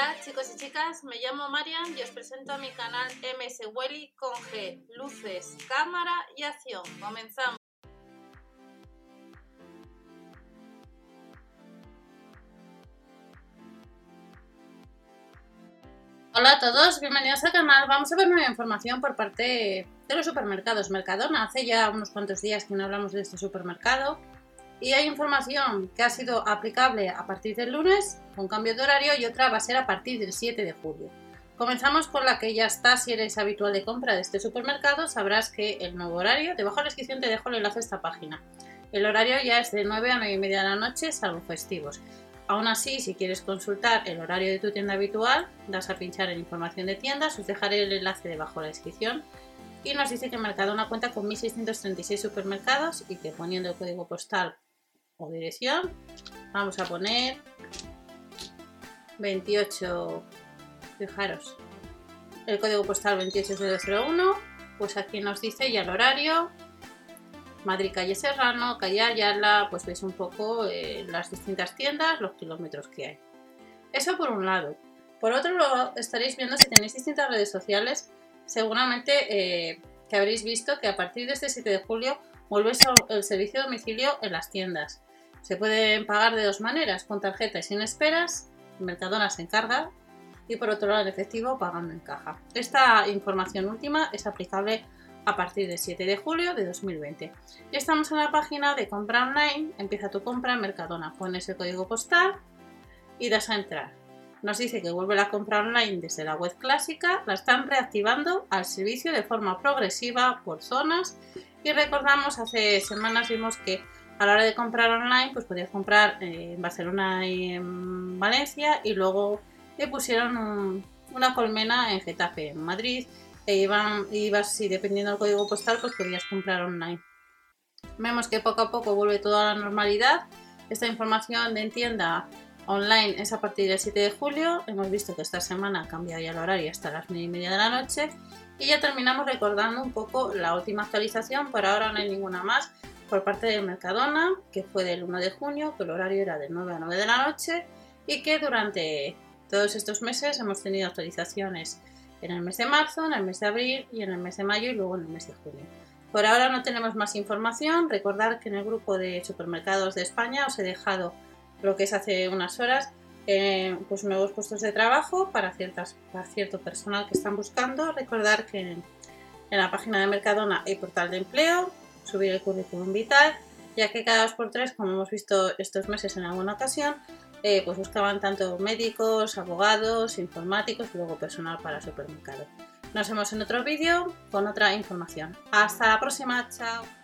Hola chicos y chicas, me llamo Marian y os presento a mi canal MS Welly con G, luces, cámara y acción. Comenzamos. Hola a todos, bienvenidos al canal. Vamos a ver nueva información por parte de los supermercados Mercadona. Hace ya unos cuantos días que no hablamos de este supermercado y hay información que ha sido aplicable a partir del lunes con cambio de horario y otra va a ser a partir del 7 de julio. Comenzamos con la que ya está, si eres habitual de compra de este supermercado, sabrás que el nuevo horario, debajo de la descripción te dejo el enlace a esta página. El horario ya es de 9 a 9 y media de la noche, salvo festivos. Aún así, si quieres consultar el horario de tu tienda habitual, das a pinchar en información de tiendas, os dejaré el enlace debajo de la descripción. Y nos dice que Mercadona cuenta con 1.636 supermercados y que poniendo el código postal o dirección. Vamos a poner 28, fijaros, el código postal 28001, pues aquí nos dice ya el horario, Madrid Calle Serrano, Calle Ayala, pues veis un poco eh, las distintas tiendas, los kilómetros que hay. Eso por un lado. Por otro lado, estaréis viendo si tenéis distintas redes sociales, seguramente eh, que habréis visto que a partir de este 7 de julio vuelve el servicio de domicilio en las tiendas. Se pueden pagar de dos maneras, con tarjeta y sin esperas, Mercadona se encarga, y por otro lado en efectivo pagando en caja. Esta información última es aplicable a partir del 7 de julio de 2020. Ya estamos en la página de compra online, empieza tu compra en Mercadona, pones el código postal y das a entrar. Nos dice que vuelve la compra online desde la web clásica, la están reactivando al servicio de forma progresiva por zonas y recordamos hace semanas vimos que a la hora de comprar online, pues podías comprar en Barcelona y en Valencia y luego le pusieron una colmena en Getafe, en Madrid, e iban, ibas, y dependiendo del código postal, pues podías comprar online. Vemos que poco a poco vuelve toda la normalidad. Esta información de tienda online es a partir del 7 de julio. Hemos visto que esta semana cambia ya el horario hasta las 9 y media de la noche. Y ya terminamos recordando un poco la última actualización. Por ahora no hay ninguna más por parte de Mercadona, que fue del 1 de junio, que el horario era de 9 a 9 de la noche y que durante todos estos meses hemos tenido actualizaciones en el mes de marzo, en el mes de abril y en el mes de mayo y luego en el mes de junio. Por ahora no tenemos más información. Recordar que en el grupo de supermercados de España os he dejado lo que es hace unas horas eh, pues nuevos puestos de trabajo para, ciertas, para cierto personal que están buscando. Recordar que en, en la página de Mercadona hay portal de empleo, subir el currículum vital, ya que cada dos por tres, como hemos visto estos meses en alguna ocasión, eh, pues buscaban tanto médicos, abogados, informáticos y luego personal para supermercado. Nos vemos en otro vídeo con otra información. Hasta la próxima, chao.